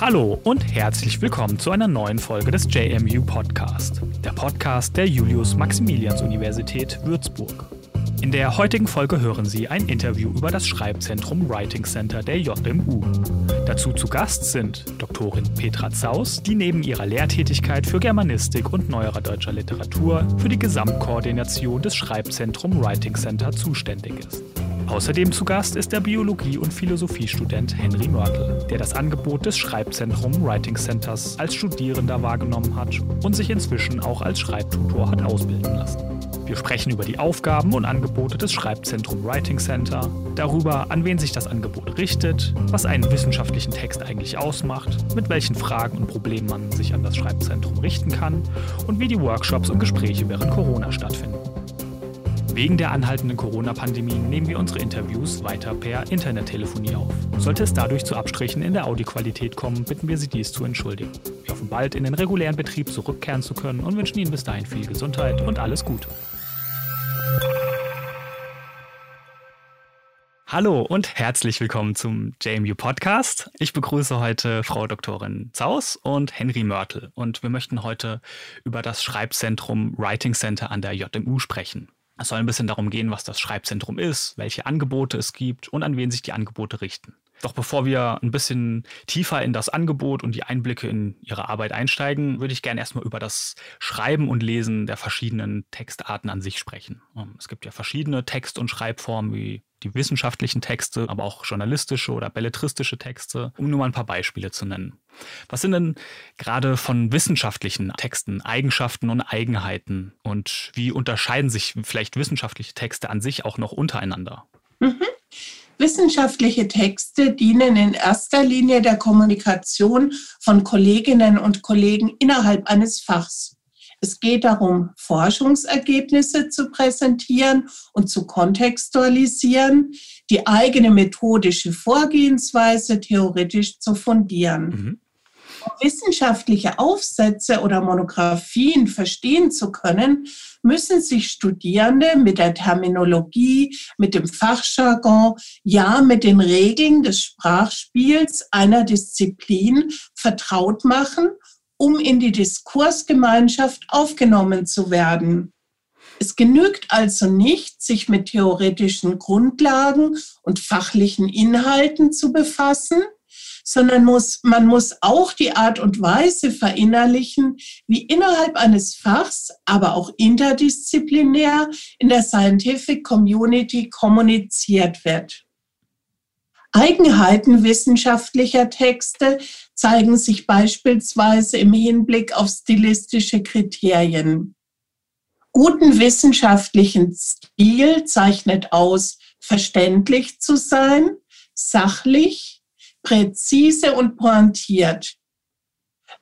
Hallo und herzlich willkommen zu einer neuen Folge des JMU Podcast, der Podcast der Julius-Maximilians-Universität Würzburg. In der heutigen Folge hören Sie ein Interview über das Schreibzentrum Writing Center der JMU. Dazu zu Gast sind Doktorin Petra Zaus, die neben ihrer Lehrtätigkeit für Germanistik und neuerer deutscher Literatur für die Gesamtkoordination des Schreibzentrum Writing Center zuständig ist. Außerdem zu Gast ist der Biologie- und Philosophiestudent Henry Mörtel, der das Angebot des Schreibzentrum Writing Centers als Studierender wahrgenommen hat und sich inzwischen auch als Schreibtutor hat ausbilden lassen. Wir sprechen über die Aufgaben und Angebote des Schreibzentrum Writing Center, darüber, an wen sich das Angebot richtet, was einen wissenschaftlichen Text eigentlich ausmacht, mit welchen Fragen und Problemen man sich an das Schreibzentrum richten kann und wie die Workshops und Gespräche während Corona stattfinden. Wegen der anhaltenden Corona-Pandemie nehmen wir unsere Interviews weiter per Internettelefonie auf. Sollte es dadurch zu Abstrichen in der Audioqualität kommen, bitten wir Sie dies zu entschuldigen. Wir hoffen bald in den regulären Betrieb zurückkehren zu können und wünschen Ihnen bis dahin viel Gesundheit und alles Gute. Hallo und herzlich willkommen zum JMU Podcast. Ich begrüße heute Frau Doktorin Zaus und Henry Mörtel und wir möchten heute über das Schreibzentrum Writing Center an der JMU sprechen. Es soll ein bisschen darum gehen, was das Schreibzentrum ist, welche Angebote es gibt und an wen sich die Angebote richten. Doch bevor wir ein bisschen tiefer in das Angebot und die Einblicke in Ihre Arbeit einsteigen, würde ich gerne erstmal über das Schreiben und Lesen der verschiedenen Textarten an sich sprechen. Ähm, es gibt ja verschiedene Text- und Schreibformen wie die wissenschaftlichen Texte, aber auch journalistische oder belletristische Texte, um nur mal ein paar Beispiele zu nennen. Was sind denn gerade von wissenschaftlichen Texten Eigenschaften und Eigenheiten und wie unterscheiden sich vielleicht wissenschaftliche Texte an sich auch noch untereinander? Mhm. Wissenschaftliche Texte dienen in erster Linie der Kommunikation von Kolleginnen und Kollegen innerhalb eines Fachs. Es geht darum, Forschungsergebnisse zu präsentieren und zu kontextualisieren, die eigene methodische Vorgehensweise theoretisch zu fundieren. Mhm. Wissenschaftliche Aufsätze oder Monographien verstehen zu können, müssen sich Studierende mit der Terminologie, mit dem Fachjargon, ja mit den Regeln des Sprachspiels einer Disziplin vertraut machen, um in die Diskursgemeinschaft aufgenommen zu werden. Es genügt also nicht, sich mit theoretischen Grundlagen und fachlichen Inhalten zu befassen, sondern muss, man muss auch die Art und Weise verinnerlichen, wie innerhalb eines Fachs, aber auch interdisziplinär in der Scientific Community kommuniziert wird. Eigenheiten wissenschaftlicher Texte zeigen sich beispielsweise im Hinblick auf stilistische Kriterien. Guten wissenschaftlichen Stil zeichnet aus, verständlich zu sein, sachlich, präzise und pointiert.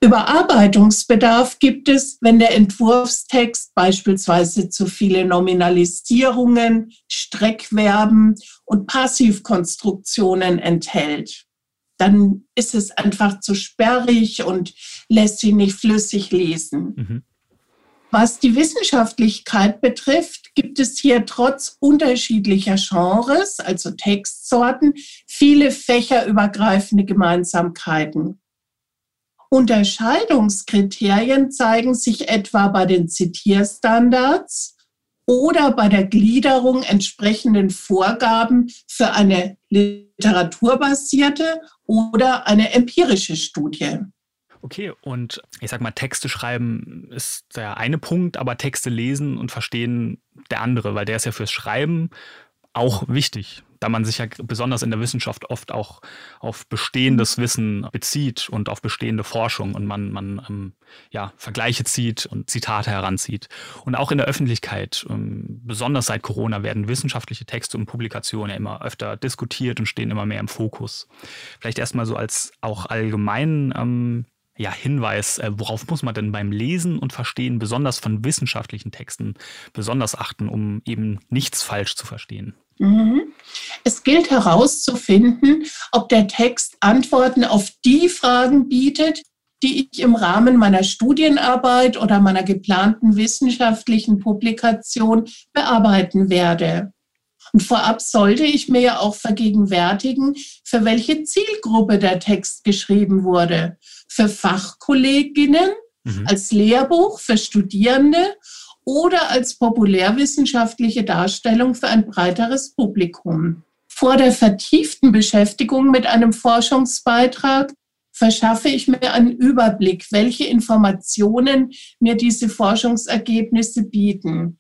Überarbeitungsbedarf gibt es, wenn der Entwurfstext beispielsweise zu viele Nominalisierungen, Streckverben und Passivkonstruktionen enthält. Dann ist es einfach zu sperrig und lässt sich nicht flüssig lesen. Mhm. Was die Wissenschaftlichkeit betrifft, gibt es hier trotz unterschiedlicher Genres, also Textsorten, viele fächerübergreifende Gemeinsamkeiten. Unterscheidungskriterien zeigen sich etwa bei den Zitierstandards oder bei der Gliederung entsprechenden Vorgaben für eine literaturbasierte oder eine empirische Studie. Okay, und ich sag mal, Texte schreiben ist der eine Punkt, aber Texte lesen und verstehen der andere, weil der ist ja fürs Schreiben auch wichtig, da man sich ja besonders in der Wissenschaft oft auch auf bestehendes Wissen bezieht und auf bestehende Forschung und man, man ähm, ja, Vergleiche zieht und Zitate heranzieht. Und auch in der Öffentlichkeit, ähm, besonders seit Corona, werden wissenschaftliche Texte und Publikationen ja immer öfter diskutiert und stehen immer mehr im Fokus. Vielleicht erstmal so als auch allgemein ähm, ja, Hinweis, äh, worauf muss man denn beim Lesen und Verstehen besonders von wissenschaftlichen Texten besonders achten, um eben nichts falsch zu verstehen? Mhm. Es gilt herauszufinden, ob der Text Antworten auf die Fragen bietet, die ich im Rahmen meiner Studienarbeit oder meiner geplanten wissenschaftlichen Publikation bearbeiten werde. Und vorab sollte ich mir ja auch vergegenwärtigen, für welche Zielgruppe der Text geschrieben wurde. Für Fachkolleginnen, mhm. als Lehrbuch für Studierende oder als populärwissenschaftliche Darstellung für ein breiteres Publikum. Vor der vertieften Beschäftigung mit einem Forschungsbeitrag verschaffe ich mir einen Überblick, welche Informationen mir diese Forschungsergebnisse bieten.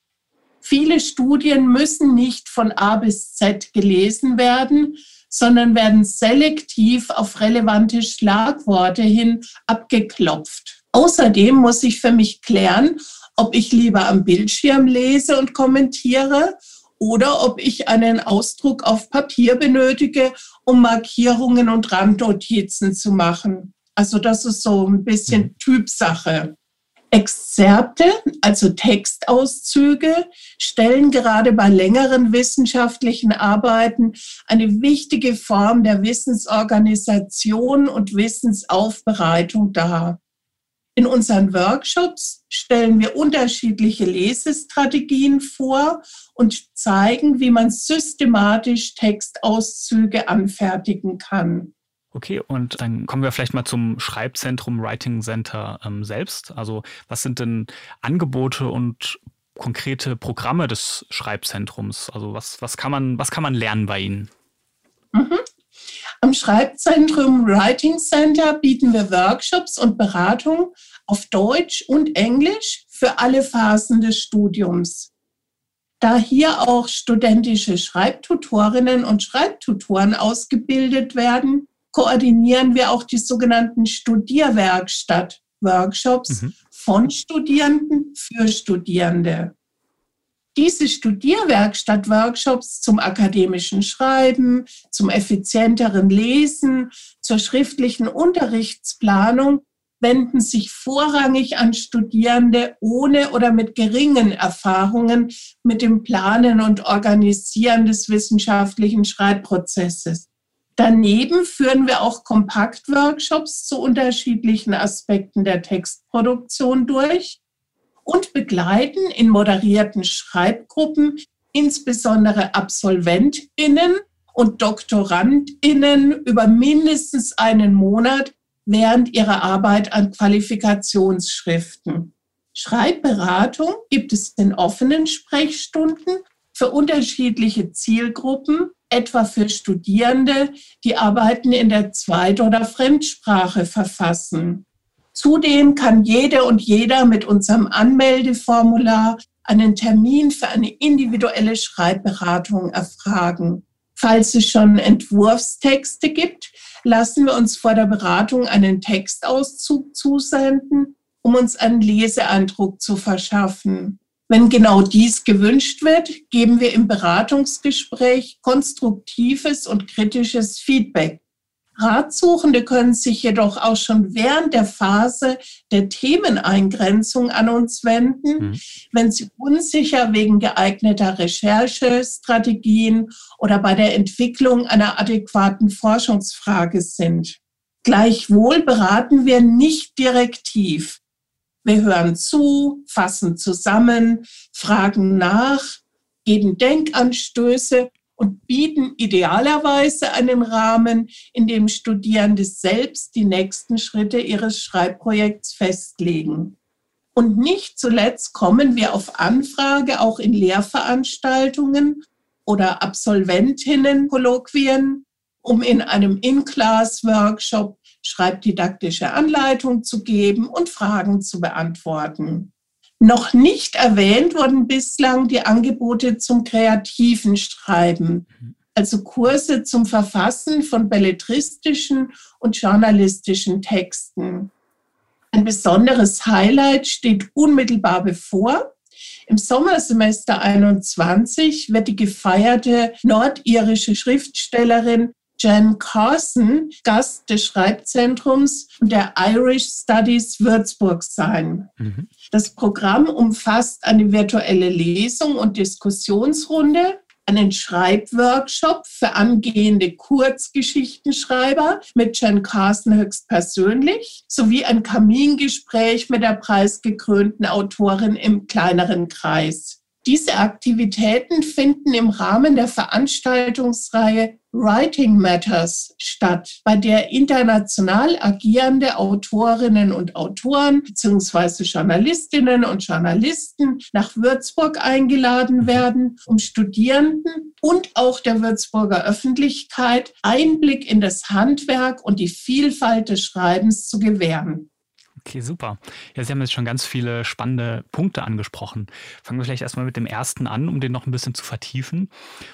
Viele Studien müssen nicht von A bis Z gelesen werden, sondern werden selektiv auf relevante Schlagworte hin abgeklopft. Außerdem muss ich für mich klären, ob ich lieber am Bildschirm lese und kommentiere oder ob ich einen Ausdruck auf Papier benötige, um Markierungen und Randnotizen zu machen. Also das ist so ein bisschen mhm. Typsache. Exzerpte, also Textauszüge, stellen gerade bei längeren wissenschaftlichen Arbeiten eine wichtige Form der Wissensorganisation und Wissensaufbereitung dar. In unseren Workshops stellen wir unterschiedliche Lesestrategien vor und zeigen, wie man systematisch Textauszüge anfertigen kann. Okay, und dann kommen wir vielleicht mal zum Schreibzentrum Writing Center ähm, selbst. Also was sind denn Angebote und konkrete Programme des Schreibzentrums? Also was, was, kann, man, was kann man lernen bei Ihnen? Mhm. Am Schreibzentrum Writing Center bieten wir Workshops und Beratung auf Deutsch und Englisch für alle Phasen des Studiums. Da hier auch studentische Schreibtutorinnen und Schreibtutoren ausgebildet werden, koordinieren wir auch die sogenannten Studierwerkstatt-Workshops mhm. von Studierenden für Studierende. Diese Studierwerkstatt-Workshops zum akademischen Schreiben, zum effizienteren Lesen, zur schriftlichen Unterrichtsplanung wenden sich vorrangig an Studierende ohne oder mit geringen Erfahrungen mit dem Planen und Organisieren des wissenschaftlichen Schreibprozesses. Daneben führen wir auch Kompaktworkshops zu unterschiedlichen Aspekten der Textproduktion durch und begleiten in moderierten Schreibgruppen insbesondere Absolventinnen und Doktorandinnen über mindestens einen Monat während ihrer Arbeit an Qualifikationsschriften. Schreibberatung gibt es in offenen Sprechstunden für unterschiedliche Zielgruppen, etwa für Studierende, die Arbeiten in der Zweit- oder Fremdsprache verfassen. Zudem kann jede und jeder mit unserem Anmeldeformular einen Termin für eine individuelle Schreibberatung erfragen. Falls es schon Entwurfstexte gibt, lassen wir uns vor der Beratung einen Textauszug zusenden, um uns einen Leseeindruck zu verschaffen. Wenn genau dies gewünscht wird, geben wir im Beratungsgespräch konstruktives und kritisches Feedback. Ratsuchende können sich jedoch auch schon während der Phase der Themeneingrenzung an uns wenden, mhm. wenn sie unsicher wegen geeigneter Recherchestrategien oder bei der Entwicklung einer adäquaten Forschungsfrage sind. Gleichwohl beraten wir nicht direktiv. Wir hören zu, fassen zusammen, fragen nach, geben Denkanstöße und bieten idealerweise einen Rahmen, in dem Studierende selbst die nächsten Schritte ihres Schreibprojekts festlegen. Und nicht zuletzt kommen wir auf Anfrage auch in Lehrveranstaltungen oder Absolventinnen-Kolloquien, um in einem In-Class-Workshop schreibdidaktische Anleitung zu geben und Fragen zu beantworten. Noch nicht erwähnt wurden bislang die Angebote zum kreativen Schreiben, also Kurse zum Verfassen von belletristischen und journalistischen Texten. Ein besonderes Highlight steht unmittelbar bevor. Im Sommersemester 21 wird die gefeierte nordirische Schriftstellerin Jen Carson Gast des Schreibzentrums der Irish Studies Würzburg sein. Mhm. Das Programm umfasst eine virtuelle Lesung und Diskussionsrunde einen Schreibworkshop für angehende Kurzgeschichtenschreiber mit Jen Carson höchstpersönlich sowie ein Kamingespräch mit der preisgekrönten Autorin im kleineren Kreis. Diese Aktivitäten finden im Rahmen der Veranstaltungsreihe Writing Matters statt, bei der international agierende Autorinnen und Autoren bzw. Journalistinnen und Journalisten nach Würzburg eingeladen werden, um Studierenden und auch der Würzburger Öffentlichkeit Einblick in das Handwerk und die Vielfalt des Schreibens zu gewähren. Okay, super. Ja, Sie haben jetzt schon ganz viele spannende Punkte angesprochen. Fangen wir vielleicht erstmal mit dem ersten an, um den noch ein bisschen zu vertiefen.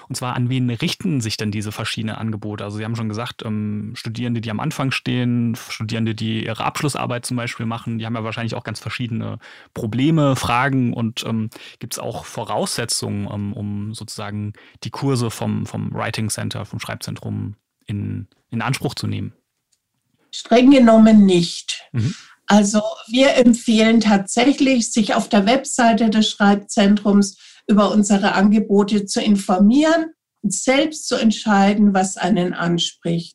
Und zwar, an wen richten sich denn diese verschiedenen Angebote? Also Sie haben schon gesagt, ähm, Studierende, die am Anfang stehen, Studierende, die ihre Abschlussarbeit zum Beispiel machen, die haben ja wahrscheinlich auch ganz verschiedene Probleme, Fragen und ähm, gibt es auch Voraussetzungen, um, um sozusagen die Kurse vom, vom Writing Center, vom Schreibzentrum in, in Anspruch zu nehmen? Streng genommen nicht. Mhm. Also wir empfehlen tatsächlich, sich auf der Webseite des Schreibzentrums über unsere Angebote zu informieren und selbst zu entscheiden, was einen anspricht.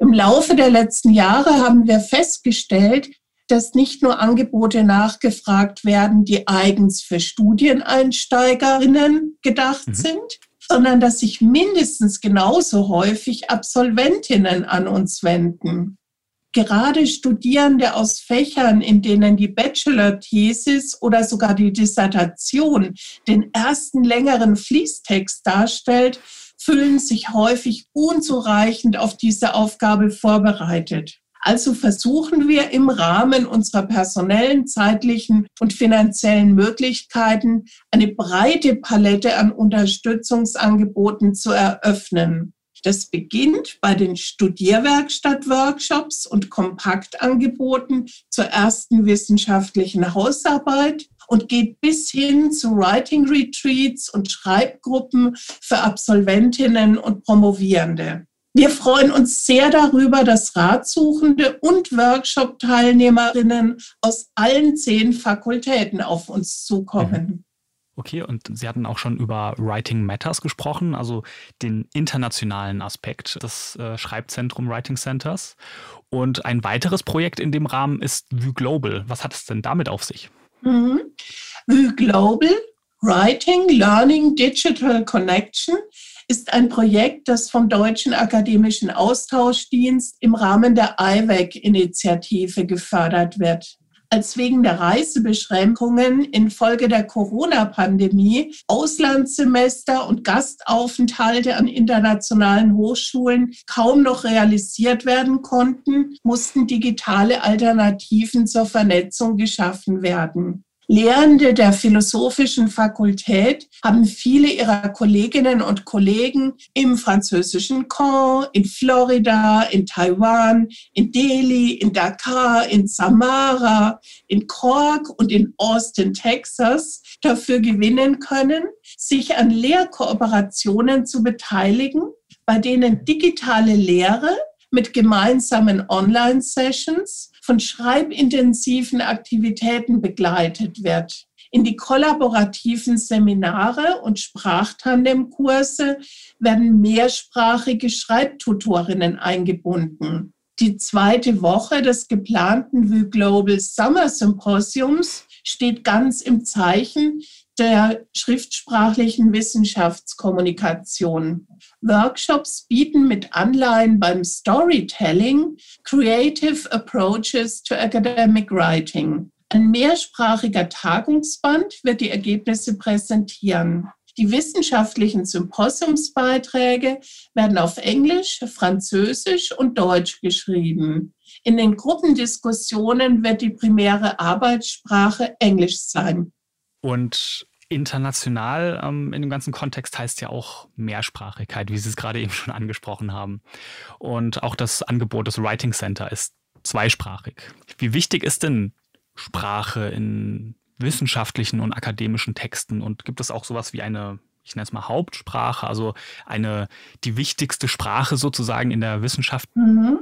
Im Laufe der letzten Jahre haben wir festgestellt, dass nicht nur Angebote nachgefragt werden, die eigens für Studieneinsteigerinnen gedacht mhm. sind, sondern dass sich mindestens genauso häufig Absolventinnen an uns wenden gerade Studierende aus Fächern, in denen die Bachelor-Thesis oder sogar die Dissertation den ersten längeren Fließtext darstellt, fühlen sich häufig unzureichend auf diese Aufgabe vorbereitet. Also versuchen wir im Rahmen unserer personellen, zeitlichen und finanziellen Möglichkeiten eine breite Palette an Unterstützungsangeboten zu eröffnen. Das beginnt bei den Studierwerkstatt-Workshops und Kompaktangeboten zur ersten wissenschaftlichen Hausarbeit und geht bis hin zu Writing Retreats und Schreibgruppen für Absolventinnen und Promovierende. Wir freuen uns sehr darüber, dass Ratsuchende und Workshop-Teilnehmerinnen aus allen zehn Fakultäten auf uns zukommen. Okay, und Sie hatten auch schon über Writing Matters gesprochen, also den internationalen Aspekt des äh, Schreibzentrum Writing Centers. Und ein weiteres Projekt in dem Rahmen ist Vue Global. Was hat es denn damit auf sich? Mhm. Vue Global, Writing, Learning, Digital Connection ist ein Projekt, das vom Deutschen Akademischen Austauschdienst im Rahmen der IWEC-Initiative gefördert wird als wegen der Reisebeschränkungen infolge der Corona-Pandemie Auslandssemester und Gastaufenthalte an internationalen Hochschulen kaum noch realisiert werden konnten, mussten digitale Alternativen zur Vernetzung geschaffen werden. Lehrende der Philosophischen Fakultät haben viele ihrer Kolleginnen und Kollegen im französischen Caen, in Florida, in Taiwan, in Delhi, in Dakar, in Samara, in Cork und in Austin, Texas dafür gewinnen können, sich an Lehrkooperationen zu beteiligen, bei denen digitale Lehre mit gemeinsamen Online-Sessions von schreibintensiven Aktivitäten begleitet wird. In die kollaborativen Seminare und Sprachtandemkurse werden mehrsprachige Schreibtutorinnen eingebunden. Die zweite Woche des geplanten Vue Global Summer Symposiums steht ganz im Zeichen der schriftsprachlichen Wissenschaftskommunikation. Workshops bieten mit Anleihen beim Storytelling Creative Approaches to Academic Writing. Ein mehrsprachiger Tagungsband wird die Ergebnisse präsentieren. Die wissenschaftlichen Symposiumsbeiträge werden auf Englisch, Französisch und Deutsch geschrieben. In den Gruppendiskussionen wird die primäre Arbeitssprache Englisch sein. Und international ähm, in dem ganzen Kontext heißt ja auch Mehrsprachigkeit, wie Sie es gerade eben schon angesprochen haben. Und auch das Angebot des Writing Center ist zweisprachig. Wie wichtig ist denn Sprache in wissenschaftlichen und akademischen Texten? Und gibt es auch sowas wie eine, ich nenne es mal Hauptsprache, also eine, die wichtigste Sprache sozusagen in der Wissenschaft? Mhm.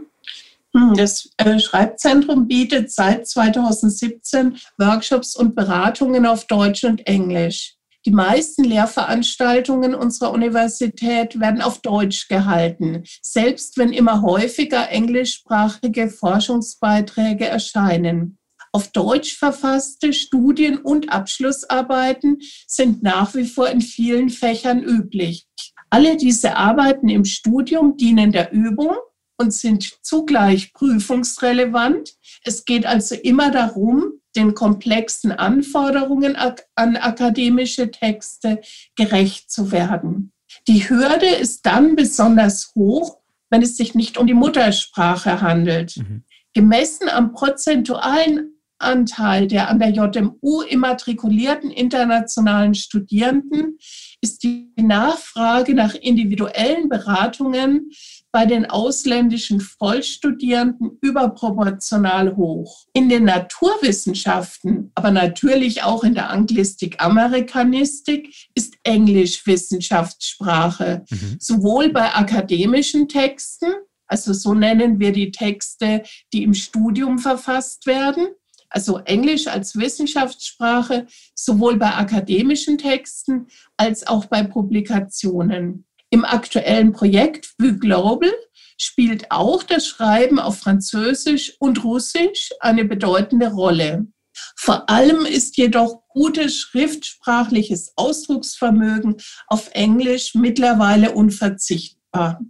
Hm, das äh, Schreibzentrum bietet seit 2017 Workshops und Beratungen auf Deutsch und Englisch. Die meisten Lehrveranstaltungen unserer Universität werden auf Deutsch gehalten, selbst wenn immer häufiger englischsprachige Forschungsbeiträge erscheinen. Auf Deutsch verfasste Studien- und Abschlussarbeiten sind nach wie vor in vielen Fächern üblich. Alle diese Arbeiten im Studium dienen der Übung und sind zugleich prüfungsrelevant. Es geht also immer darum, den komplexen Anforderungen an akademische Texte gerecht zu werden. Die Hürde ist dann besonders hoch, wenn es sich nicht um die Muttersprache handelt. Mhm. Gemessen am prozentualen Anteil der an der JMU immatrikulierten internationalen Studierenden ist die Nachfrage nach individuellen Beratungen bei den ausländischen Vollstudierenden überproportional hoch. In den Naturwissenschaften, aber natürlich auch in der Anglistik-Amerikanistik ist Englisch Wissenschaftssprache, mhm. sowohl bei akademischen Texten, also so nennen wir die Texte, die im Studium verfasst werden, also Englisch als Wissenschaftssprache, sowohl bei akademischen Texten als auch bei Publikationen. Im aktuellen Projekt Vue Global spielt auch das Schreiben auf Französisch und Russisch eine bedeutende Rolle. Vor allem ist jedoch gutes schriftsprachliches Ausdrucksvermögen auf Englisch mittlerweile unverzichtbar.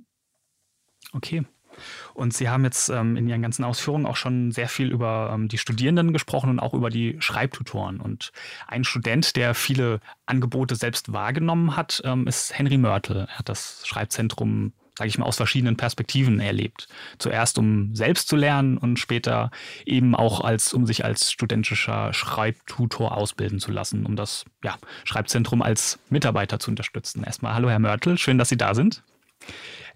Okay. Und Sie haben jetzt ähm, in Ihren ganzen Ausführungen auch schon sehr viel über ähm, die Studierenden gesprochen und auch über die Schreibtutoren. Und ein Student, der viele Angebote selbst wahrgenommen hat, ähm, ist Henry Mörtel. Er hat das Schreibzentrum sage ich mal, aus verschiedenen Perspektiven erlebt. Zuerst, um selbst zu lernen und später eben auch als, um sich als studentischer Schreibtutor ausbilden zu lassen, um das ja, Schreibzentrum als Mitarbeiter zu unterstützen. Erstmal hallo Herr Mörtel, schön, dass Sie da sind.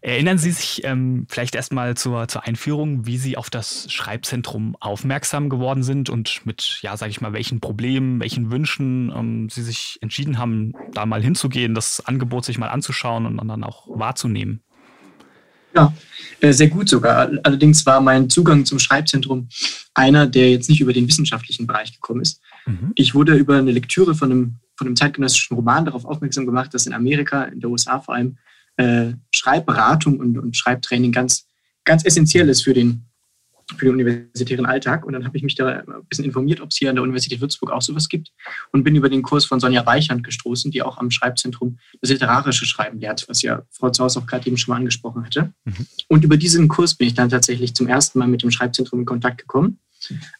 Erinnern Sie sich ähm, vielleicht erstmal zur, zur Einführung, wie Sie auf das Schreibzentrum aufmerksam geworden sind und mit, ja, sage ich mal, welchen Problemen, welchen Wünschen ähm, Sie sich entschieden haben, da mal hinzugehen, das Angebot sich mal anzuschauen und dann auch wahrzunehmen? Ja, äh, sehr gut sogar. Allerdings war mein Zugang zum Schreibzentrum einer, der jetzt nicht über den wissenschaftlichen Bereich gekommen ist. Mhm. Ich wurde über eine Lektüre von einem, von einem zeitgenössischen Roman darauf aufmerksam gemacht, dass in Amerika, in der USA vor allem, äh, Schreibberatung und, und Schreibtraining ganz, ganz essentiell ist für den, für den universitären Alltag. Und dann habe ich mich da ein bisschen informiert, ob es hier an der Universität Würzburg auch sowas gibt und bin über den Kurs von Sonja Reichand gestoßen, die auch am Schreibzentrum das literarische Schreiben lehrt, was ja Frau Zaus auch gerade eben schon mal angesprochen hatte. Mhm. Und über diesen Kurs bin ich dann tatsächlich zum ersten Mal mit dem Schreibzentrum in Kontakt gekommen.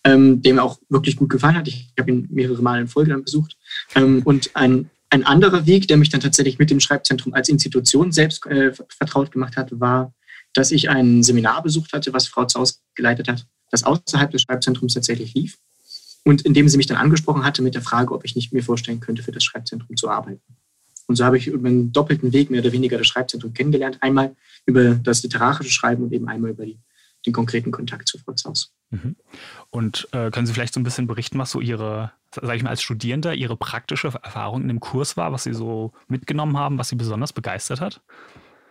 Ähm, der mir auch wirklich gut gefallen hat. Ich habe ihn mehrere Mal in Folge dann besucht. Ähm, und ein ein anderer Weg, der mich dann tatsächlich mit dem Schreibzentrum als Institution selbst äh, vertraut gemacht hat, war, dass ich ein Seminar besucht hatte, was Frau Zaus geleitet hat, das außerhalb des Schreibzentrums tatsächlich lief. Und in dem sie mich dann angesprochen hatte mit der Frage, ob ich nicht mir vorstellen könnte, für das Schreibzentrum zu arbeiten. Und so habe ich über einen doppelten Weg mehr oder weniger das Schreibzentrum kennengelernt. Einmal über das literarische Schreiben und eben einmal über die, den konkreten Kontakt zu Frau Zaus. Mhm. Und äh, können Sie vielleicht so ein bisschen berichten, was so Ihre sage ich mal, als Studierender Ihre praktische Erfahrung in dem Kurs war, was Sie so mitgenommen haben, was Sie besonders begeistert hat?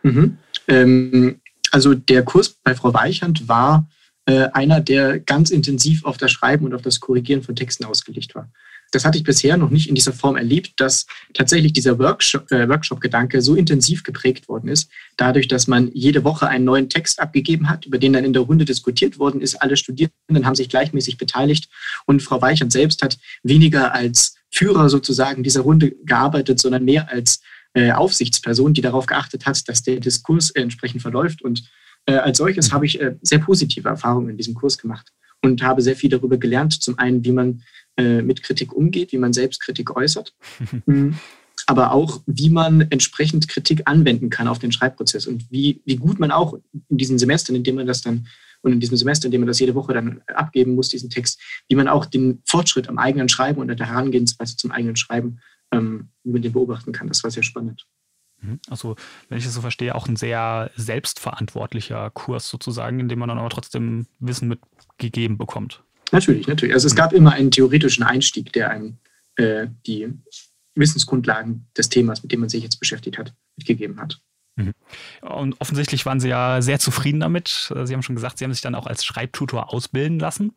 Mhm. Ähm, also der Kurs bei Frau Weichand war äh, einer, der ganz intensiv auf das Schreiben und auf das Korrigieren von Texten ausgelegt war das hatte ich bisher noch nicht in dieser Form erlebt, dass tatsächlich dieser Workshop-Gedanke äh, Workshop so intensiv geprägt worden ist, dadurch, dass man jede Woche einen neuen Text abgegeben hat, über den dann in der Runde diskutiert worden ist. Alle Studierenden haben sich gleichmäßig beteiligt und Frau Weichert selbst hat weniger als Führer sozusagen dieser Runde gearbeitet, sondern mehr als äh, Aufsichtsperson, die darauf geachtet hat, dass der Diskurs entsprechend verläuft. Und äh, als solches habe ich sehr positive Erfahrungen in diesem Kurs gemacht und habe sehr viel darüber gelernt. Zum einen, wie man äh, mit Kritik umgeht, wie man selbst Kritik äußert, mhm. aber auch, wie man entsprechend Kritik anwenden kann auf den Schreibprozess und wie, wie gut man auch in diesen Semestern, in denen man das dann und in diesem Semester, in dem man das jede Woche dann abgeben muss, diesen Text, wie man auch den Fortschritt am eigenen Schreiben und der Herangehensweise zum eigenen Schreiben, ähm, wie man den beobachten kann. Das war sehr spannend. Mhm. Also, wenn ich das so verstehe, auch ein sehr selbstverantwortlicher Kurs sozusagen, in dem man dann aber trotzdem Wissen mitgegeben bekommt. Natürlich, natürlich. Also es gab immer einen theoretischen Einstieg, der einem äh, die Wissensgrundlagen des Themas, mit dem man sich jetzt beschäftigt hat, mitgegeben hat. Mhm. Und offensichtlich waren Sie ja sehr zufrieden damit. Sie haben schon gesagt, Sie haben sich dann auch als Schreibtutor ausbilden lassen.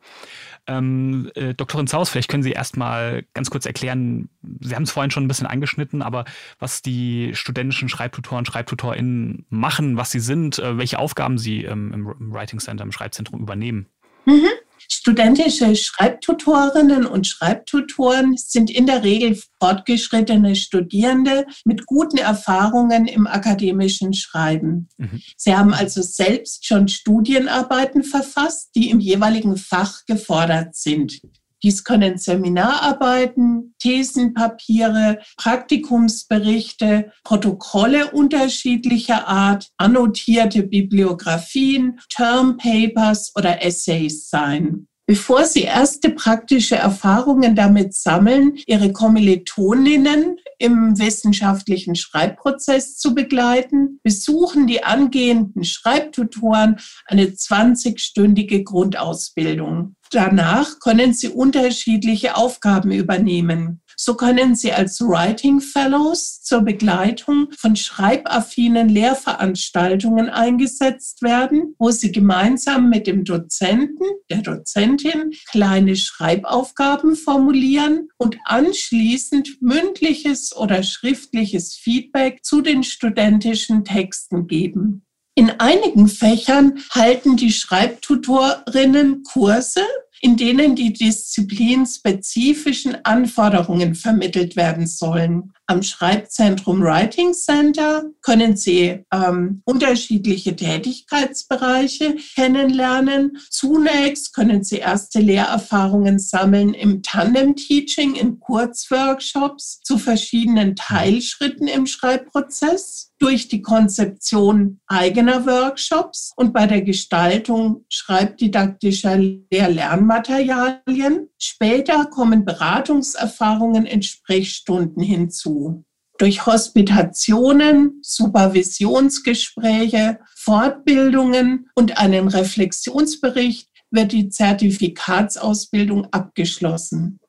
Ähm, äh, Doktorin Zaus, vielleicht können Sie erst mal ganz kurz erklären, Sie haben es vorhin schon ein bisschen angeschnitten, aber was die studentischen Schreibtutoren, SchreibtutorInnen machen, was sie sind, äh, welche Aufgaben sie ähm, im Writing Center, im Schreibzentrum übernehmen. Mhm. Studentische Schreibtutorinnen und Schreibtutoren sind in der Regel fortgeschrittene Studierende mit guten Erfahrungen im akademischen Schreiben. Mhm. Sie haben also selbst schon Studienarbeiten verfasst, die im jeweiligen Fach gefordert sind. Dies können Seminararbeiten, Thesenpapiere, Praktikumsberichte, Protokolle unterschiedlicher Art, annotierte Bibliografien, Termpapers oder Essays sein. Bevor sie erste praktische Erfahrungen damit sammeln, ihre Kommilitoninnen im wissenschaftlichen Schreibprozess zu begleiten, besuchen die angehenden Schreibtutoren eine 20-stündige Grundausbildung. Danach können sie unterschiedliche Aufgaben übernehmen. So können sie als Writing Fellows zur Begleitung von schreibaffinen Lehrveranstaltungen eingesetzt werden, wo sie gemeinsam mit dem Dozenten, der Dozentin kleine Schreibaufgaben formulieren und anschließend mündliches oder schriftliches Feedback zu den studentischen Texten geben. In einigen Fächern halten die Schreibtutorinnen Kurse, in denen die disziplinspezifischen Anforderungen vermittelt werden sollen. Am Schreibzentrum Writing Center können Sie ähm, unterschiedliche Tätigkeitsbereiche kennenlernen. Zunächst können Sie erste Lehrerfahrungen sammeln im Tandem-Teaching, in Kurzworkshops zu verschiedenen Teilschritten im Schreibprozess durch die Konzeption eigener Workshops und bei der Gestaltung schreibdidaktischer Lehr-Lernmaterialien. Später kommen Beratungserfahrungen in Sprechstunden hinzu. Durch Hospitationen, Supervisionsgespräche, Fortbildungen und einen Reflexionsbericht wird die Zertifikatsausbildung abgeschlossen.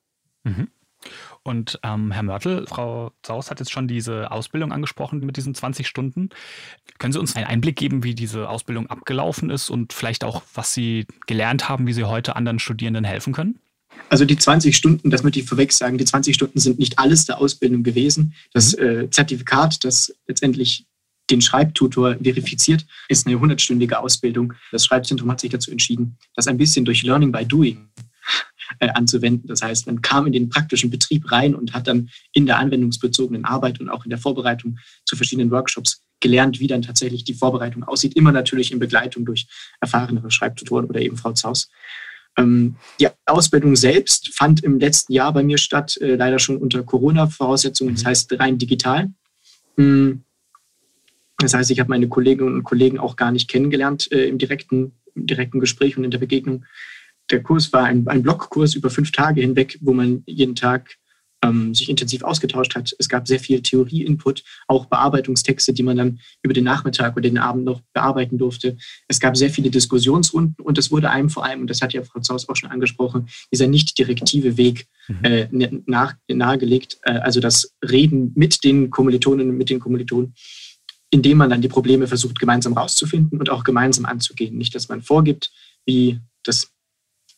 Mhm. Und ähm, Herr Mörtel, Frau Saus hat jetzt schon diese Ausbildung angesprochen mit diesen 20 Stunden. Können Sie uns einen Einblick geben, wie diese Ausbildung abgelaufen ist und vielleicht auch, was Sie gelernt haben, wie Sie heute anderen Studierenden helfen können? Also die 20 Stunden, das möchte ich vorweg sagen, die 20 Stunden sind nicht alles der Ausbildung gewesen. Das mhm. äh, Zertifikat, das letztendlich den Schreibtutor verifiziert, ist eine 100-stündige Ausbildung. Das Schreibzentrum hat sich dazu entschieden, das ein bisschen durch Learning by Doing äh, anzuwenden. Das heißt, man kam in den praktischen Betrieb rein und hat dann in der anwendungsbezogenen Arbeit und auch in der Vorbereitung zu verschiedenen Workshops gelernt, wie dann tatsächlich die Vorbereitung aussieht. Immer natürlich in Begleitung durch erfahrenere Schreibtutoren oder eben Frau Zaus. Ähm, die Ausbildung selbst fand im letzten Jahr bei mir statt, äh, leider schon unter Corona-Voraussetzungen, das mhm. heißt rein digital. Hm. Das heißt, ich habe meine Kolleginnen und Kollegen auch gar nicht kennengelernt äh, im, direkten, im direkten Gespräch und in der Begegnung der Kurs war ein, ein Blockkurs über fünf Tage hinweg, wo man jeden Tag ähm, sich intensiv ausgetauscht hat. Es gab sehr viel Theorie-Input, auch Bearbeitungstexte, die man dann über den Nachmittag oder den Abend noch bearbeiten durfte. Es gab sehr viele Diskussionsrunden und es wurde einem vor allem, und das hat ja Frau Zaus auch schon angesprochen, dieser nicht direktive Weg mhm. äh, nach, nahegelegt, äh, also das Reden mit den Kommilitoninnen und mit den Kommilitonen indem man dann die Probleme versucht, gemeinsam rauszufinden und auch gemeinsam anzugehen. Nicht, dass man vorgibt, wie das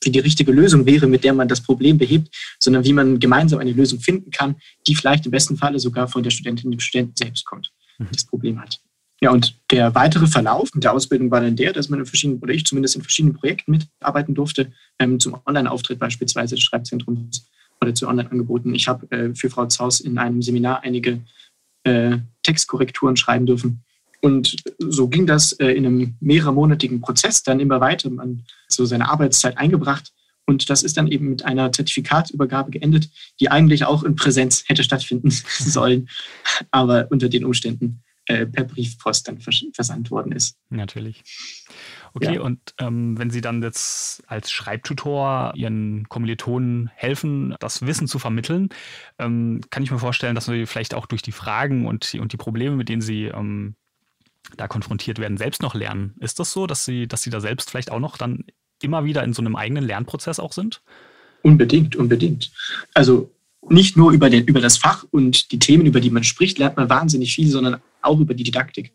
wie die richtige Lösung wäre, mit der man das Problem behebt, sondern wie man gemeinsam eine Lösung finden kann, die vielleicht im besten Falle sogar von der Studentin, dem Studenten selbst kommt, mhm. das Problem hat. Ja, und der weitere Verlauf der Ausbildung war dann der, dass man in verschiedenen, oder ich zumindest in verschiedenen Projekten mitarbeiten durfte, ähm, zum Online-Auftritt beispielsweise des Schreibzentrums oder zu Online-Angeboten. Ich habe äh, für Frau Zaus in einem Seminar einige äh, Textkorrekturen schreiben dürfen und so ging das äh, in einem mehrermonatigen Prozess dann immer weiter. Man so seine Arbeitszeit eingebracht. Und das ist dann eben mit einer Zertifikatsübergabe geendet, die eigentlich auch in Präsenz hätte stattfinden sollen, aber unter den Umständen äh, per Briefpost dann versandt worden ist. Natürlich. Okay, ja. und ähm, wenn Sie dann jetzt als Schreibtutor Ihren Kommilitonen helfen, das Wissen zu vermitteln, ähm, kann ich mir vorstellen, dass Sie vielleicht auch durch die Fragen und die, und die Probleme, mit denen Sie ähm, da konfrontiert werden, selbst noch lernen. Ist das so, dass Sie, dass Sie da selbst vielleicht auch noch dann immer wieder in so einem eigenen Lernprozess auch sind? Unbedingt, unbedingt. Also nicht nur über, den, über das Fach und die Themen, über die man spricht, lernt man wahnsinnig viel, sondern auch über die Didaktik.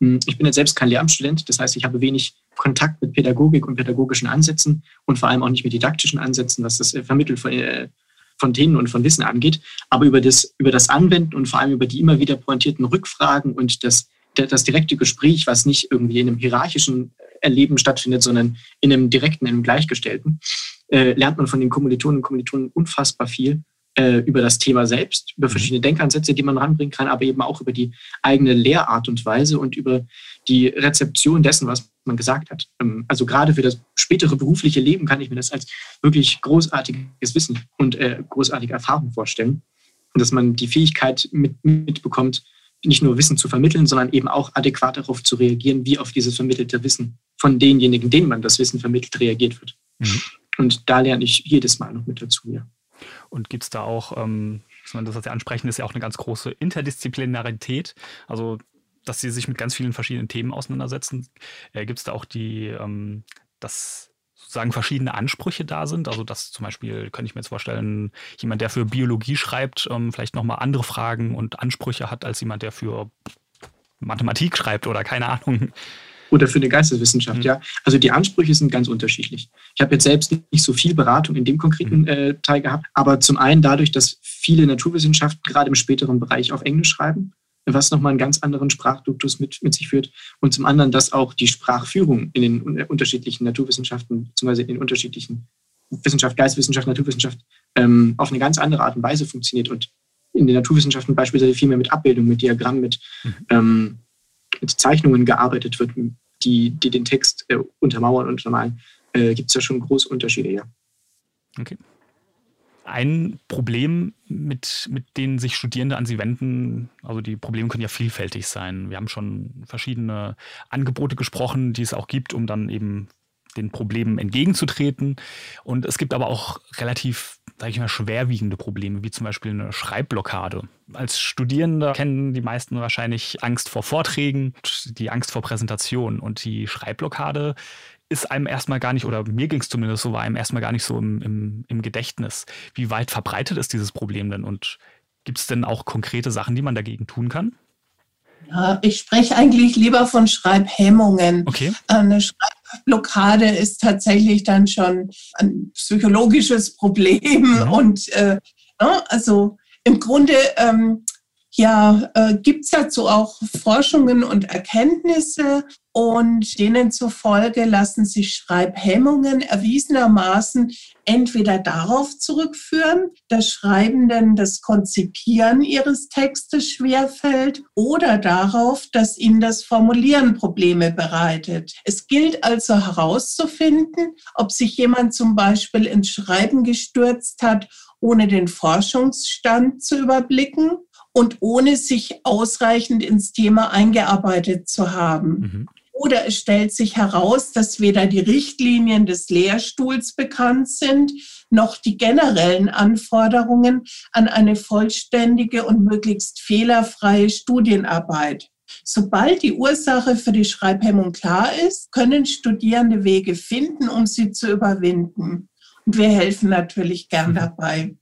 Hm, ich bin jetzt selbst kein Lehramtsstudent, das heißt, ich habe wenig Kontakt mit Pädagogik und pädagogischen Ansätzen und vor allem auch nicht mit didaktischen Ansätzen, was das äh, Vermitteln von, äh, von Themen und von Wissen angeht. Aber über das, über das Anwenden und vor allem über die immer wieder pointierten Rückfragen und das, das direkte Gespräch, was nicht irgendwie in einem hierarchischen Erleben stattfindet, sondern in einem direkten, in einem gleichgestellten, äh, lernt man von den Kommilitonen und Kommilitonen unfassbar viel äh, über das Thema selbst, über mhm. verschiedene Denkansätze, die man ranbringen kann, aber eben auch über die eigene Lehrart und Weise und über die Rezeption dessen, was man gesagt hat. Ähm, also gerade für das spätere berufliche Leben kann ich mir das als wirklich großartiges Wissen und äh, großartige Erfahrung vorstellen. Dass man die Fähigkeit mit, mitbekommt, nicht nur Wissen zu vermitteln, sondern eben auch adäquat darauf zu reagieren, wie auf dieses vermittelte Wissen von denjenigen, denen man das Wissen vermittelt, reagiert wird. Mhm. Und da lerne ich jedes Mal noch mit dazu, ja. Und gibt es da auch, ähm, das, was Sie ansprechen, ist ja auch eine ganz große Interdisziplinarität. Also dass sie sich mit ganz vielen verschiedenen Themen auseinandersetzen. Äh, Gibt es da auch die, ähm, dass sozusagen verschiedene Ansprüche da sind? Also dass zum Beispiel, könnte ich mir jetzt vorstellen, jemand, der für Biologie schreibt, ähm, vielleicht nochmal andere Fragen und Ansprüche hat als jemand, der für Mathematik schreibt oder keine Ahnung. Oder für eine Geisteswissenschaft, mhm. ja. Also die Ansprüche sind ganz unterschiedlich. Ich habe jetzt selbst nicht so viel Beratung in dem konkreten mhm. äh, Teil gehabt, aber zum einen dadurch, dass viele Naturwissenschaften gerade im späteren Bereich auf Englisch schreiben, was nochmal einen ganz anderen Sprachduktus mit, mit sich führt. Und zum anderen, dass auch die Sprachführung in den unterschiedlichen Naturwissenschaften, beziehungsweise in den unterschiedlichen Wissenschaft, Geistwissenschaft, Naturwissenschaft ähm, auf eine ganz andere Art und Weise funktioniert und in den Naturwissenschaften beispielsweise viel mehr mit Abbildung, mit Diagrammen, mit, mhm. ähm, mit Zeichnungen gearbeitet wird, die, die den Text äh, untermauern und untermalen, äh, gibt es ja schon große Unterschiede, ja. Okay ein Problem, mit, mit denen sich Studierende an sie wenden, also die Probleme können ja vielfältig sein. Wir haben schon verschiedene Angebote gesprochen, die es auch gibt, um dann eben den Problemen entgegenzutreten. Und es gibt aber auch relativ, sage ich mal, schwerwiegende Probleme, wie zum Beispiel eine Schreibblockade. Als Studierende kennen die meisten wahrscheinlich Angst vor Vorträgen, die Angst vor Präsentationen. Und die Schreibblockade ist einem erstmal gar nicht, oder mir ging es zumindest so, war einem erstmal gar nicht so im, im, im Gedächtnis. Wie weit verbreitet ist dieses Problem denn und gibt es denn auch konkrete Sachen, die man dagegen tun kann? Ja, ich spreche eigentlich lieber von Schreibhemmungen. Okay. Eine Schreibblockade ist tatsächlich dann schon ein psychologisches Problem. Ja. Und äh, ne, also im Grunde ähm, ja, äh, gibt es dazu auch Forschungen und Erkenntnisse und denen zufolge lassen sich Schreibhemmungen erwiesenermaßen entweder darauf zurückführen, dass Schreibenden das Konzipieren ihres Textes schwerfällt oder darauf, dass ihnen das Formulieren Probleme bereitet. Es gilt also herauszufinden, ob sich jemand zum Beispiel ins Schreiben gestürzt hat, ohne den Forschungsstand zu überblicken und ohne sich ausreichend ins Thema eingearbeitet zu haben. Mhm. Oder es stellt sich heraus, dass weder die Richtlinien des Lehrstuhls bekannt sind, noch die generellen Anforderungen an eine vollständige und möglichst fehlerfreie Studienarbeit. Sobald die Ursache für die Schreibhemmung klar ist, können Studierende Wege finden, um sie zu überwinden. Und wir helfen natürlich gern mhm. dabei.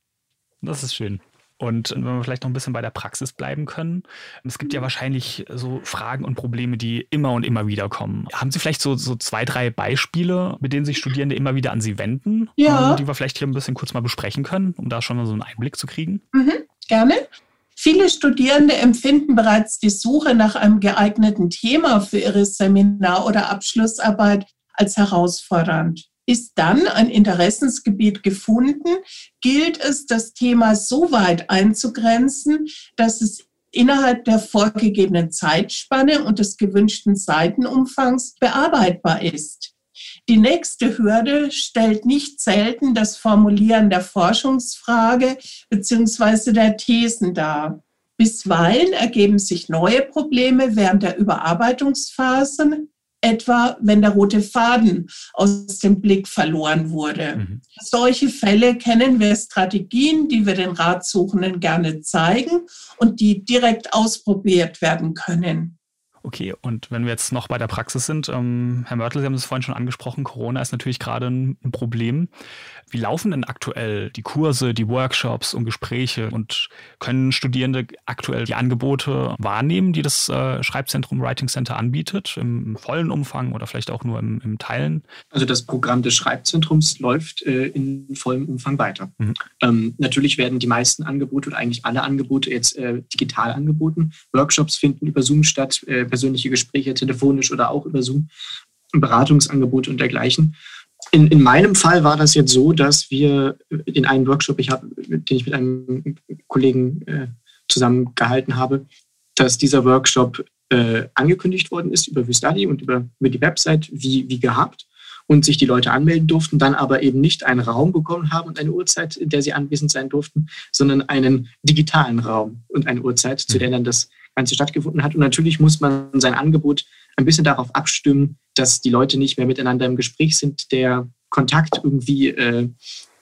Das ist schön. Und wenn wir vielleicht noch ein bisschen bei der Praxis bleiben können, es gibt ja wahrscheinlich so Fragen und Probleme, die immer und immer wieder kommen. Haben Sie vielleicht so, so zwei, drei Beispiele, mit denen sich Studierende immer wieder an Sie wenden, ja. Ähm, die wir vielleicht hier ein bisschen kurz mal besprechen können, um da schon mal so einen Einblick zu kriegen? Mhm, gerne. Viele Studierende empfinden bereits die Suche nach einem geeigneten Thema für ihre Seminar- oder Abschlussarbeit als herausfordernd. Ist dann ein Interessensgebiet gefunden, gilt es, das Thema so weit einzugrenzen, dass es innerhalb der vorgegebenen Zeitspanne und des gewünschten Seitenumfangs bearbeitbar ist. Die nächste Hürde stellt nicht selten das Formulieren der Forschungsfrage bzw. der Thesen dar. Bisweilen ergeben sich neue Probleme während der Überarbeitungsphase, etwa wenn der rote Faden aus dem Blick verloren wurde. Mhm. Solche Fälle kennen wir Strategien, die wir den Ratsuchenden gerne zeigen und die direkt ausprobiert werden können. Okay, und wenn wir jetzt noch bei der Praxis sind, ähm, Herr Mörtel, Sie haben es vorhin schon angesprochen, Corona ist natürlich gerade ein, ein, Problem. Wie laufen denn aktuell die Kurse, die Workshops und Gespräche und können Studierende aktuell die Angebote wahrnehmen, die das äh, Schreibzentrum Writing Center anbietet, im, im, vollen Umfang oder vielleicht auch nur im, im, Teilen? Also das Programm des Schreibzentrums läuft äh, in vollem Umfang weiter. Mhm. Ähm, natürlich werden die meisten Angebote oder eigentlich alle Angebote jetzt äh, digital angeboten. Workshops finden über Zoom statt, äh, persönliche Gespräche telefonisch oder auch über Zoom, Beratungsangebote und dergleichen. In, in meinem Fall war das jetzt so, dass wir in einem Workshop, ich hab, den ich mit einem Kollegen äh, zusammen gehalten habe, dass dieser Workshop äh, angekündigt worden ist über Vistadi und über, über die Website wie, wie gehabt und sich die Leute anmelden durften, dann aber eben nicht einen Raum bekommen haben und eine Uhrzeit, in der sie anwesend sein durften, sondern einen digitalen Raum und eine Uhrzeit, zu der dann das Ganze stattgefunden hat. Und natürlich muss man sein Angebot ein bisschen darauf abstimmen, dass die Leute nicht mehr miteinander im Gespräch sind, der Kontakt irgendwie äh,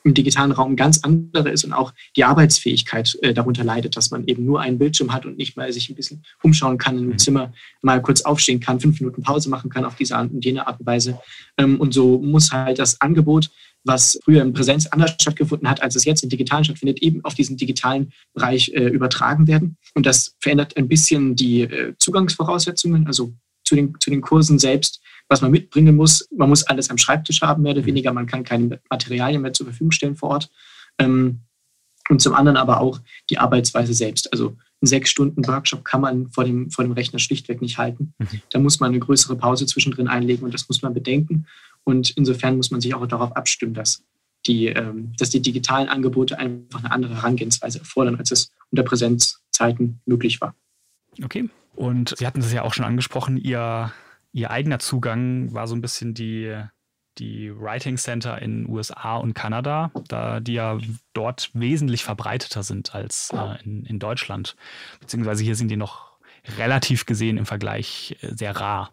im digitalen Raum ganz andere ist und auch die Arbeitsfähigkeit äh, darunter leidet, dass man eben nur einen Bildschirm hat und nicht mal sich ein bisschen umschauen kann im mhm. Zimmer, mal kurz aufstehen kann, fünf Minuten Pause machen kann auf diese und jene Art und Weise. Ähm, und so muss halt das Angebot, was früher in Präsenz anders stattgefunden hat, als es jetzt im Digitalen stattfindet, eben auf diesen digitalen Bereich äh, übertragen werden. Und das verändert ein bisschen die äh, Zugangsvoraussetzungen, also zu den, zu den Kursen selbst was man mitbringen muss. Man muss alles am Schreibtisch haben, mehr oder mhm. weniger. Man kann keine Materialien mehr zur Verfügung stellen vor Ort. Ähm, und zum anderen aber auch die Arbeitsweise selbst. Also einen sechs Stunden Workshop kann man vor dem, vor dem Rechner schlichtweg nicht halten. Mhm. Da muss man eine größere Pause zwischendrin einlegen und das muss man bedenken. Und insofern muss man sich auch darauf abstimmen, dass die, ähm, dass die digitalen Angebote einfach eine andere Herangehensweise erfordern, als es unter Präsenzzeiten möglich war. Okay. Und Sie hatten es ja auch schon angesprochen, Ihr ihr eigener Zugang war so ein bisschen die, die Writing Center in USA und Kanada, da die ja dort wesentlich verbreiteter sind als äh, in, in Deutschland. Beziehungsweise hier sind die noch relativ gesehen im Vergleich äh, sehr rar.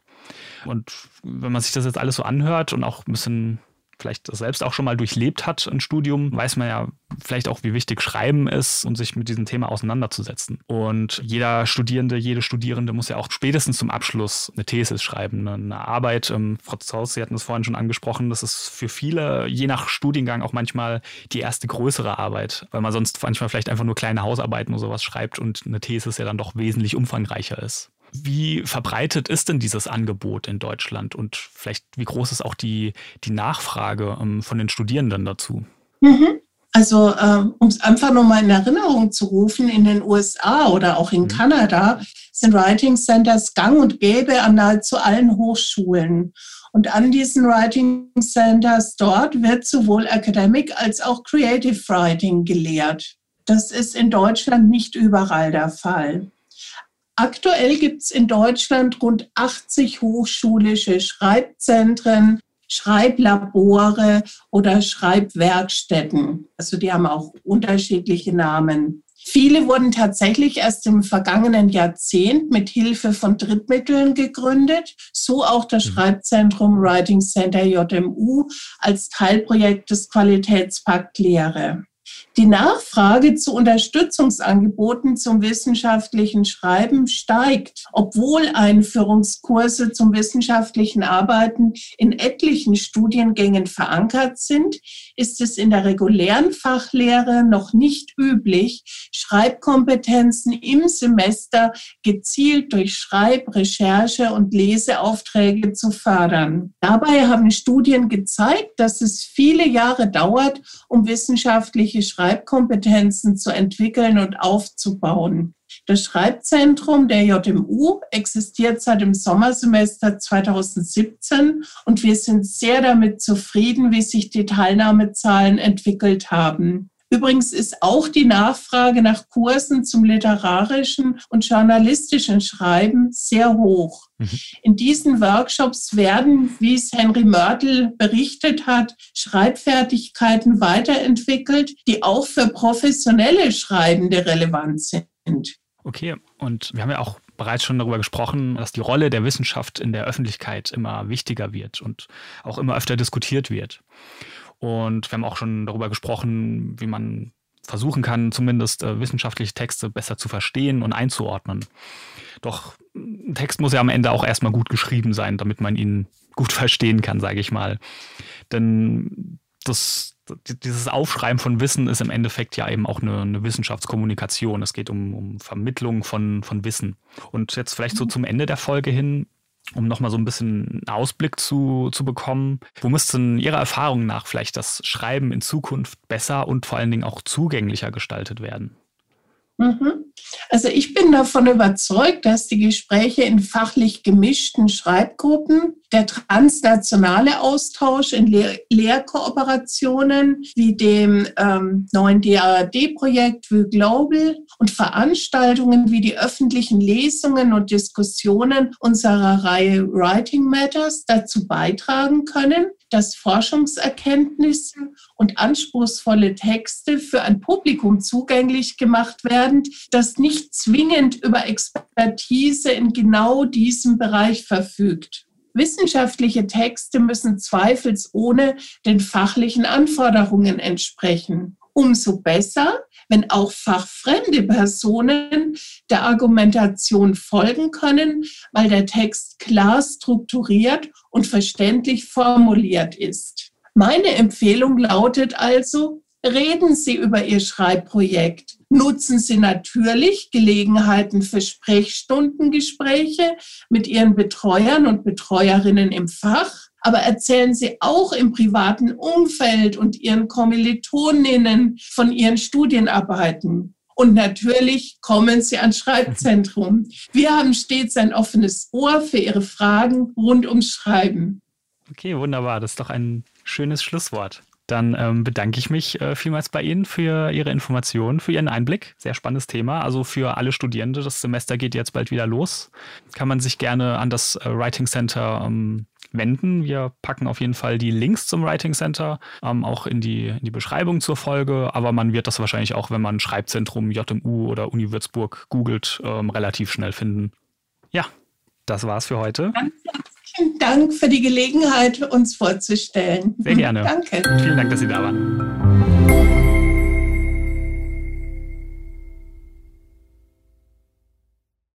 Und wenn man sich das jetzt alles so anhört und auch ein bisschen vielleicht selbst auch schon mal durchlebt hat, ein Studium, weiß man ja vielleicht auch, wie wichtig Schreiben ist und sich mit diesem Thema auseinanderzusetzen. Und jeder Studierende, jede Studierende muss ja auch spätestens zum Abschluss eine Thesis schreiben, ne, eine Arbeit. Ähm, Frau Zaus, Sie hatten es vorhin schon angesprochen, das ist für viele, je nach Studiengang, auch manchmal die erste größere Arbeit, weil man sonst manchmal vielleicht einfach nur kleine Hausarbeiten oder sowas schreibt und eine Thesis ja dann doch wesentlich umfangreicher ist. Wie verbreitet ist denn dieses Angebot in Deutschland und vielleicht wie groß ist auch die, die Nachfrage ähm, von den Studierenden dazu? Mhm. Also ähm, um es einfach nochmal in Erinnerung zu rufen, in den USA oder auch in mhm. Kanada sind Writing Centers gang und gäbe an nahezu allen Hochschulen. Und an diesen Writing Centers dort wird sowohl Academic als auch Creative Writing gelehrt. Das ist in Deutschland nicht überall der Fall. Aktuell gibt es in Deutschland rund 80 hochschulische Schreibzentren, Schreiblabore oder Schreibwerkstätten. Also die haben auch unterschiedliche Namen. Viele wurden tatsächlich erst im vergangenen Jahrzehnt mit Hilfe von Drittmitteln gegründet, so auch das mhm. Schreibzentrum Writing Center JMU als Teilprojekt des Qualitätspakt Lehre. Die Nachfrage zu Unterstützungsangeboten zum wissenschaftlichen Schreiben steigt, obwohl Einführungskurse zum wissenschaftlichen Arbeiten in etlichen Studiengängen verankert sind, ist es in der regulären Fachlehre noch nicht üblich, Schreibkompetenzen im Semester gezielt durch Schreib-, Recherche- und Leseaufträge zu fördern. Dabei haben Studien gezeigt, dass es viele Jahre dauert, um wissenschaftliche Schreibkompetenzen zu entwickeln und aufzubauen. Das Schreibzentrum der JMU existiert seit dem Sommersemester 2017 und wir sind sehr damit zufrieden, wie sich die Teilnahmezahlen entwickelt haben. Übrigens ist auch die Nachfrage nach Kursen zum literarischen und journalistischen Schreiben sehr hoch. Mhm. In diesen Workshops werden, wie es Henry Mörtel berichtet hat, Schreibfertigkeiten weiterentwickelt, die auch für professionelle Schreibende relevant sind. Okay, und wir haben ja auch bereits schon darüber gesprochen, dass die Rolle der Wissenschaft in der Öffentlichkeit immer wichtiger wird und auch immer öfter diskutiert wird. Und wir haben auch schon darüber gesprochen, wie man versuchen kann, zumindest äh, wissenschaftliche Texte besser zu verstehen und einzuordnen. Doch ein Text muss ja am Ende auch erstmal gut geschrieben sein, damit man ihn gut verstehen kann, sage ich mal. Denn das, dieses Aufschreiben von Wissen ist im Endeffekt ja eben auch eine, eine Wissenschaftskommunikation. Es geht um, um Vermittlung von, von Wissen. Und jetzt vielleicht so zum Ende der Folge hin, um nochmal so ein bisschen Ausblick zu, zu bekommen. Wo müsste denn Ihrer Erfahrung nach vielleicht das Schreiben in Zukunft besser und vor allen Dingen auch zugänglicher gestaltet werden? Mhm. Also ich bin davon überzeugt, dass die Gespräche in fachlich gemischten Schreibgruppen, der transnationale Austausch in Lehr Lehrkooperationen wie dem ähm, neuen DAAD-Projekt wie Global und Veranstaltungen wie die öffentlichen Lesungen und Diskussionen unserer Reihe Writing Matters dazu beitragen können, dass Forschungserkenntnisse und anspruchsvolle Texte für ein Publikum zugänglich gemacht werden, das nicht zwingend über Expertise in genau diesem Bereich verfügt. Wissenschaftliche Texte müssen zweifelsohne den fachlichen Anforderungen entsprechen. Umso besser, wenn auch fachfremde Personen der Argumentation folgen können, weil der Text klar strukturiert und verständlich formuliert ist. Meine Empfehlung lautet also, reden Sie über Ihr Schreibprojekt. Nutzen Sie natürlich Gelegenheiten für Sprechstundengespräche mit Ihren Betreuern und Betreuerinnen im Fach aber erzählen Sie auch im privaten Umfeld und Ihren Kommilitoninnen von Ihren Studienarbeiten. Und natürlich kommen Sie ans Schreibzentrum. Wir haben stets ein offenes Ohr für Ihre Fragen rund ums Schreiben. Okay, wunderbar. Das ist doch ein schönes Schlusswort. Dann ähm, bedanke ich mich äh, vielmals bei Ihnen für Ihre Informationen, für Ihren Einblick. Sehr spannendes Thema. Also für alle Studierende, das Semester geht jetzt bald wieder los. Kann man sich gerne an das äh, Writing Center ähm, wenden. Wir packen auf jeden Fall die Links zum Writing Center ähm, auch in die, in die Beschreibung zur Folge, aber man wird das wahrscheinlich auch, wenn man Schreibzentrum JMU oder Uni Würzburg googelt, ähm, relativ schnell finden. Ja, das war's für heute. Ganz herzlichen Dank für die Gelegenheit, uns vorzustellen. Sehr gerne. Danke. Vielen Dank, dass Sie da waren.